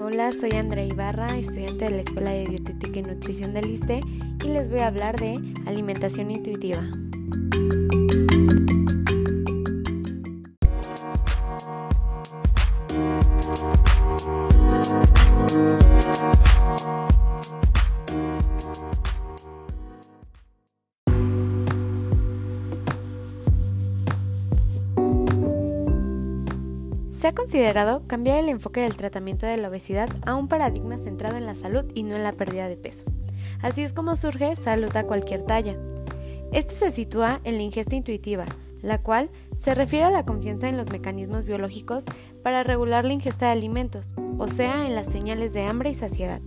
Hola, soy Andrea Ibarra, estudiante de la Escuela de Dietética y Nutrición del ISTE y les voy a hablar de alimentación intuitiva. Se ha considerado cambiar el enfoque del tratamiento de la obesidad a un paradigma centrado en la salud y no en la pérdida de peso. Así es como surge salud a cualquier talla. Este se sitúa en la ingesta intuitiva, la cual se refiere a la confianza en los mecanismos biológicos para regular la ingesta de alimentos, o sea, en las señales de hambre y saciedad.